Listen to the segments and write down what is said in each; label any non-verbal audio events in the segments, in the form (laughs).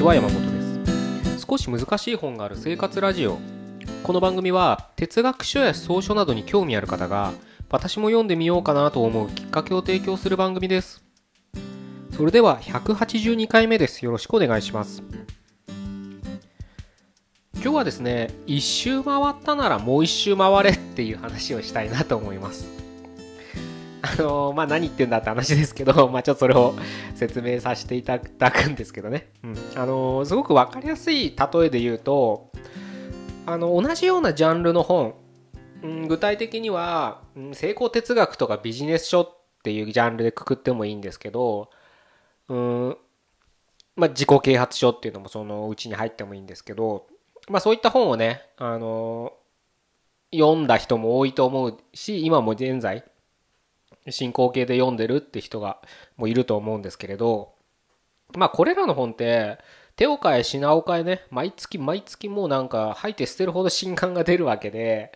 ちは山本です。少し難しい本がある生活ラジオ。この番組は哲学書や草書などに興味ある方が私も読んでみようかなと思うきっかけを提供する番組です。それでは182回目です。よろしくお願いします。今日はですね一周回ったならもう一周回れっていう話をしたいなと思います。あの、まあ何言ってんだって話ですけど、(laughs) まあちょっとそれを説明させていただくんですけどね。うん。あの、すごく分かりやすい例えで言うと、あの、同じようなジャンルの本、うん、具体的には、うん、成功哲学とかビジネス書っていうジャンルでくくってもいいんですけど、うん、まあ自己啓発書っていうのもそのうちに入ってもいいんですけど、まあそういった本をね、あの、読んだ人も多いと思うし、今も現在、進行形で読んでるって人がもいると思うんですけれどまあこれらの本って手を変え品を変えね毎月毎月もうなんか吐いて捨てるほど新刊が出るわけで、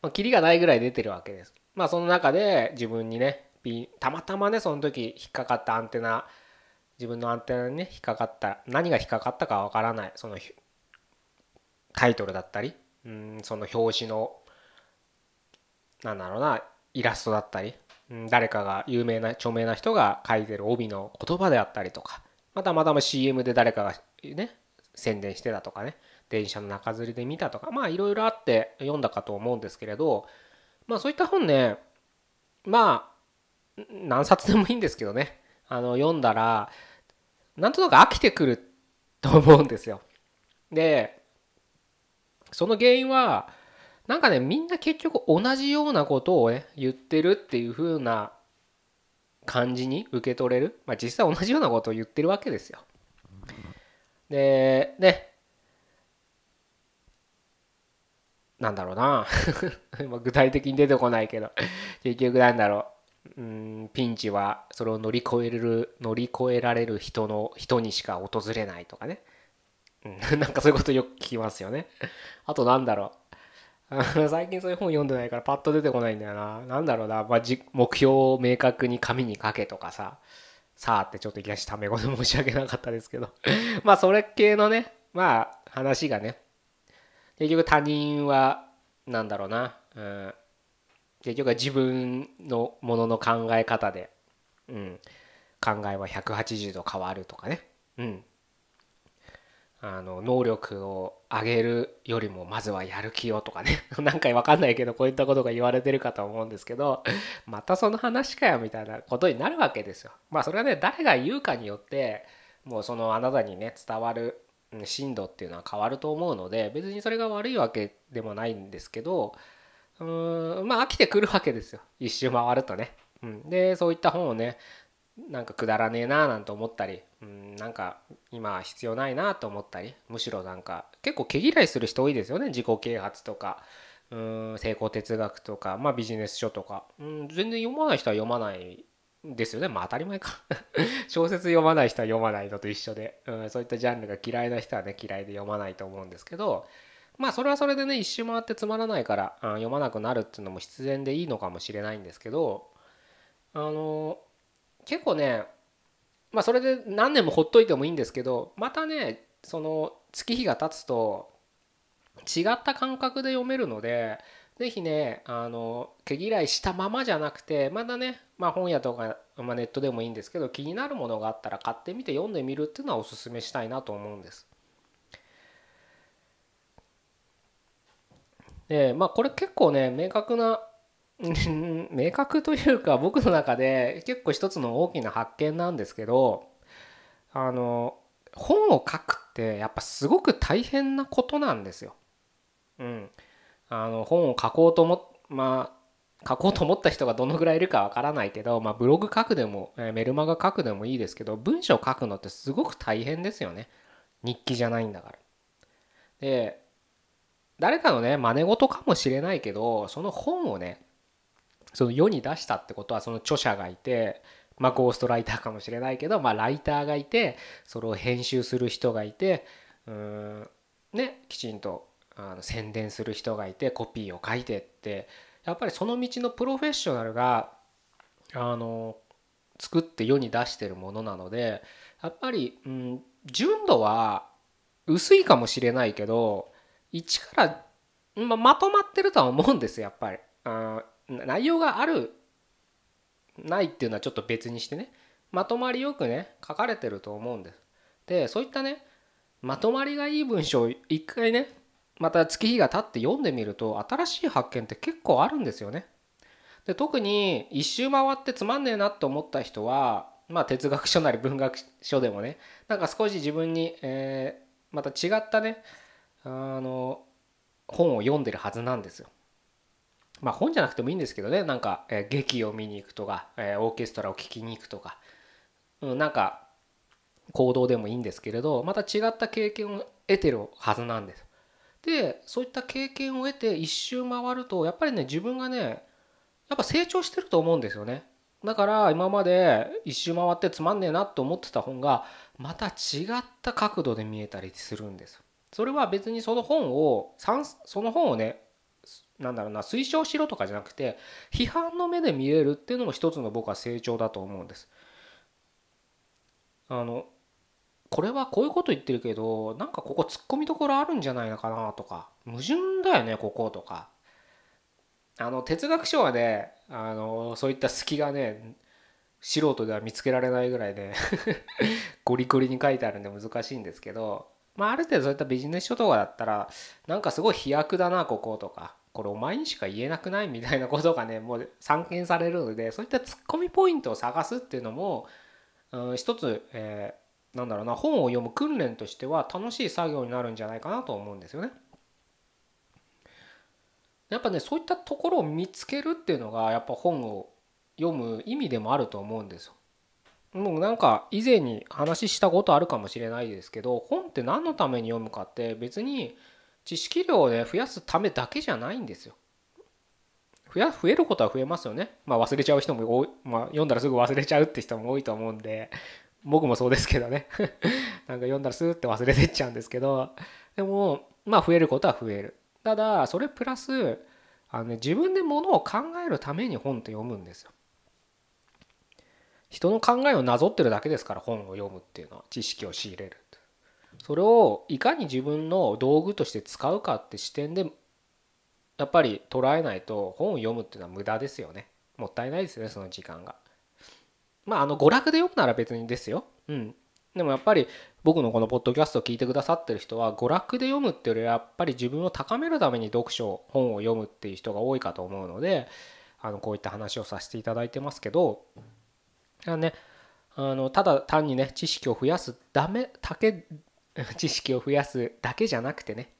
まあ、キリがないぐらい出てるわけです。まあその中で自分にねたまたまねその時引っかかったアンテナ自分のアンテナにね引っかかった何が引っかかったかわからないそのタイトルだったりうんその表紙のなんだろうなイラストだったり誰かが有名な著名な人が書いてる帯の言葉であったりとかまたまたま CM で誰かがね宣伝してたとかね電車の中吊りで見たとかまあいろいろあって読んだかと思うんですけれどまあそういった本ねまあ何冊でもいいんですけどねあの読んだらなんとなく飽きてくると思うんですよ。でその原因はなんかねみんな結局同じようなことをね言ってるっていう風な感じに受け取れる、まあ、実際同じようなことを言ってるわけですよ。でねなんだろうな。(laughs) 具体的に出てこないけど。結局なんだろう。うんピンチはそれを乗り越える乗り越えられる人の人にしか訪れないとかね、うん、(laughs) なんかそういうことよく聞きますよね。あとなんだろう。最近そういう本読んでないからパッと出てこないんだよな。なんだろうな、まあ、目標を明確に紙に書けとかさ、さあってちょっといきなしため語で申し訳なかったですけど。(laughs) まあそれ系のね、まあ話がね、結局他人は、なんだろうな、うん、結局は自分のものの考え方で、うん、考えは180度変わるとかね、うん、あの能力を上げるよりもまずはやる気をとかね何回分かんないけどこういったことが言われてるかと思うんですけど (laughs) またその話かよみたいなことになるわけですよ。まあそれはね誰が言うかによってもうそのあなたにね伝わる深度っていうのは変わると思うので別にそれが悪いわけでもないんですけどうーんまあ飽きてくるわけですよ一周回るとね。うん、でそういった本をねなんかくだらねえなーなんて思ったり、うん、なんか今必要ないなと思ったりむしろなんか結構毛嫌いする人多いですよね自己啓発とか。うん成功哲学とか、まあ、ビジネス書とか、うん、全然読まない人は読まないですよね。まあ当たり前か。(laughs) 小説読まない人は読まないのと一緒で、うん、そういったジャンルが嫌いな人はね嫌いで読まないと思うんですけど。まあそれはそれでね一周回ってつまらないから、うん、読まなくなるっていうのも必然でいいのかもしれないんですけど。あの結構ねまあそれで何年もほっといてもいいんですけどまたねその月日が経つと違った感覚で読めるので是非ねあの毛嫌いしたままじゃなくてまだね、まあ、本屋とか、まあ、ネットでもいいんですけど気になるものがあったら買ってみて読んでみるっていうのはおすすめしたいなと思うんです。でまあこれ結構ね明確な (laughs) 明確というか僕の中で結構一つの大きな発見なんですけどあの本を書くってやっぱすごく大変なことなんですよ。うん、あの本を書こうと思まあ書こうと思った人がどのぐらいいるかわからないけど、まあ、ブログ書くでもメルマガ書くでもいいですけど文章書くのってすごく大変ですよね日記じゃないんだから。で誰かのね真似事かもしれないけどその本をねその世に出したってことはその著者がいてまあゴーストライターかもしれないけどまあライターがいてそれを編集する人がいてうんねきちんとあの宣伝する人がいてコピーを書いてってやっぱりその道のプロフェッショナルがあの作って世に出してるものなのでやっぱり、うん、純度は薄いかもしれないけど一からままとまってるとは思うんですやっぱり。内容があるないっていうのはちょっと別にしてね。まとまりよくね書かれてると思うんです。でそういったねまとまりがいい文章を一回ねまた月日が経って読んでみると新しい発見って結構あるんですよね。で特に一周回ってつまんねえなって思った人はまあ哲学書なり文学書でもねなんか少し自分に、えー、また違ったねあの本を読んでるはずなんですよ。まあ本じゃなくてもいいんですけどねなんか、えー、劇を見に行くとか、えー、オーケストラを聴きに行くとか、うん、なんか行動でもいいんですけれどまた違った経験を得てるはずなんです。でそういった経験を得て一周回るとやっぱりね自分がねやっぱ成長してると思うんですよね。だから今まで一周回ってつまんねえなと思ってた本がまた違った角度で見えたりするんです。それは別にその本をその本をねなんだろうな推奨しろとかじゃなくて批判の目で見れるっていうのも一つの僕は成長だと思うんです。あのこれはこういうこと言ってるけどなんかここ突っ込みどころあるんじゃないのかなとか矛盾だよねこことかあの哲学書はねあのそういった隙がね素人では見つけられないぐらいね (laughs) ゴリゴリに書いてあるんで難しいんですけどまあある程度そういったビジネス書とかだったらなんかすごい飛躍だなこことかこれお前にしか言えなくない？みたいなことがね (laughs) もう散見されるのでそういったツッコミポイントを探すっていうのも、うん、一つ、えー、なんだろうな本を読む訓練としては楽しい作業になるんじゃないかなと思うんですよね。やっぱねそういったところを見つけるっていうのがやっぱ本を読む意味でもあると思うんですよ。もうなんか以前に話したことあるかもしれないですけど本って何のために読むかって別に知識量をね増やすためだけじゃないんですよ。増や増えることは増えますよね。まあ忘れちゃう人も多い、まあ、読んだらすぐ忘れちゃうって人も多いと思うんで僕もそうですけどね (laughs) なんか読んだらスーって忘れてっちゃうんですけどでもまあ増えることは増える。ただそれプラスあの、ね、自分でものを考えるために本って読むんですよ。人の考えをなぞってるだけですから本を読むっていうのは知識を仕入れるそれをいかに自分の道具として使うかって視点でやっぱり捉えないと本を読むっていうのは無駄ですよね。もったいないですねその時間が。まああの娯楽で読むなら別にですよ。うん。でもやっぱり僕のこのポッドキャストを聞いてくださってる人は娯楽で読むっていうよりはやっぱり自分を高めるために読書本を読むっていう人が多いかと思うのであのこういった話をさせていただいてますけど。あねあのただ単にね知識を増やすだめだけ (laughs) 知識を増やすだけじゃなくてね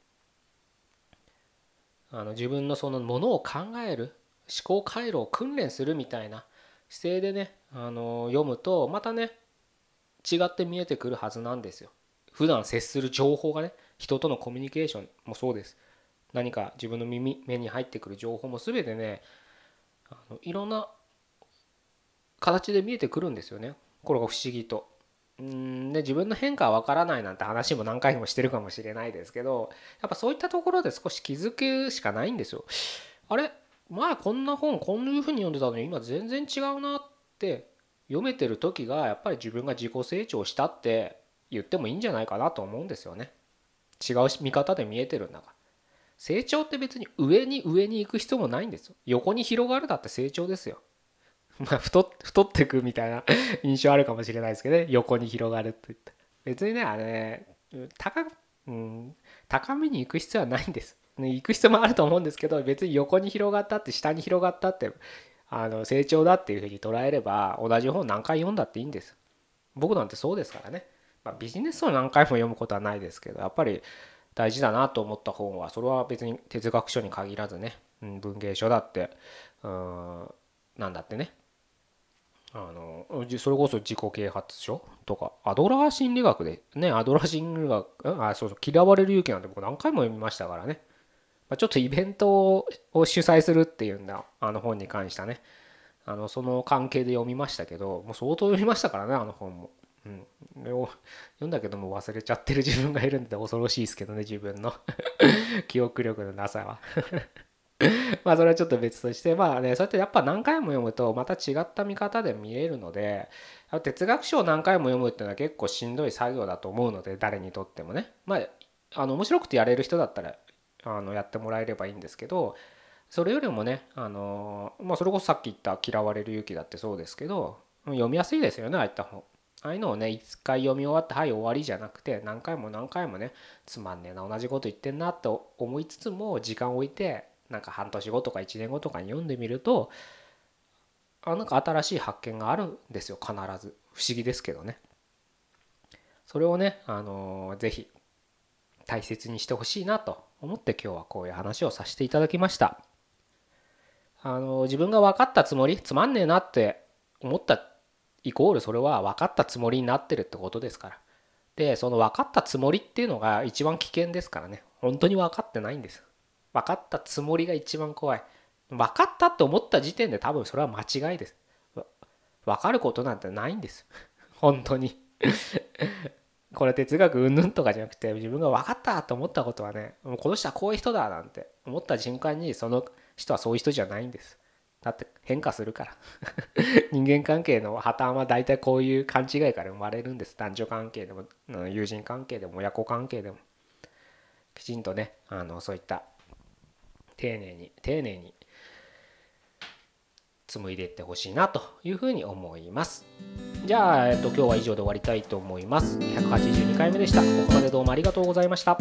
あの自分のそのものを考える思考回路を訓練するみたいな姿勢でねあの読むとまたね違って見えてくるはずなんですよ。普段接する情報がね人とのコミュニケーションもそうです。何か自分の耳目に入ってくる情報も全てねあのいろんな形で見えてくるんですよね。これが不思議と。うんで自分の変化はわからないなんて話も何回もしてるかもしれないですけどやっぱそういったところで少し気づくしかないんですよ。あれ？前こんな本こんな風に読んでたのに今全然違うなって読めてる時がやっぱり自分が自己成長したって言ってもいいんじゃないかなと思うんですよね。違う見方で見えてるんだから。成長って別に上に上に行く必要もないんですよ。横に広がるだって成長ですよ。まあ太太ってくみたいな (laughs) 印象あるかもしれないですけどね。横に広がるって言って。別にね、あれ、高,、うん、高めに行く必要はないんです。ね行く必要もあると思うんですけど別に横に広がったって下に広がったってあの成長だっていうふうに捉えれば同じ本何回読んだっていいんです僕なんてそうですからね、まあ、ビジネス書何回も読むことはないですけどやっぱり大事だなと思った本はそれは別に哲学書に限らずね、うん、文芸書だってうんなんだってねあのそれこそ自己啓発書とかアドラー心理学でねアドラー心理学あそうそう嫌われる勇気なんて僕何回も読みましたからね。まあ、ちょっとイベントを主催するっていうんだあの本に関してはね。あのその関係で読みましたけどもう相当読みましたからねあの本も。うん、読んだけども忘れちゃってる自分がいるんで恐ろしいですけどね自分の。(laughs) 記憶力のなさは。(laughs) まあそれはちょっと別としてまあねそうやってやっぱ何回も読むとまた違った見方で見れるので哲学書を何回も読むっていうのは結構しんどい作業だと思うので誰にとってもねまああの面白くてやれる人だったらあのやってもらえればいいんですけどそれよりもねあのまあそれこそさっき言った「嫌われる勇気」だってそうですけど読みやすいですよねああいった本。ああいうのをね一回読み終わってはい終わりじゃなくて何回も何回もねつまんねえな同じこと言ってんなと思いつつも時間を置いてなんか半年後とか1年後とかに読んでみるとあなんか新しい発見があるんですよ。必ず。不思議ですけどね。それをねあのー、ぜひ大切にしてほしいなと思って今日はこういう話をさせていただきました。あのー、自分が分かったつもりつまんねえなって思ったイコールそれは分かったつもりになってるってことですから。でその分かったつもりっていうのが一番危険ですからね。本当に分かってないんです。分かったつもりが一番怖い。分かったって思った時点で多分それは間違いです。分かることなんてないんです。本当に。(laughs) これ哲学うんぬんとかじゃなくて自分が分かったと思ったことはねもうこの人はこういう人だなんて思った瞬間にその人はそういう人じゃないんです。だって変化するから。(laughs) 人間関係の破綻は大体こういう勘違いから生まれるんです。男女関係でも友人関係でも親子関係でも。きちんとねあのそういった丁寧に丁寧に紡いでいってほしいなというふうに思います。じゃあ、えっと、今日は以上で終わりたいと思います。182回目でした。ここまでどうもありがとうございました。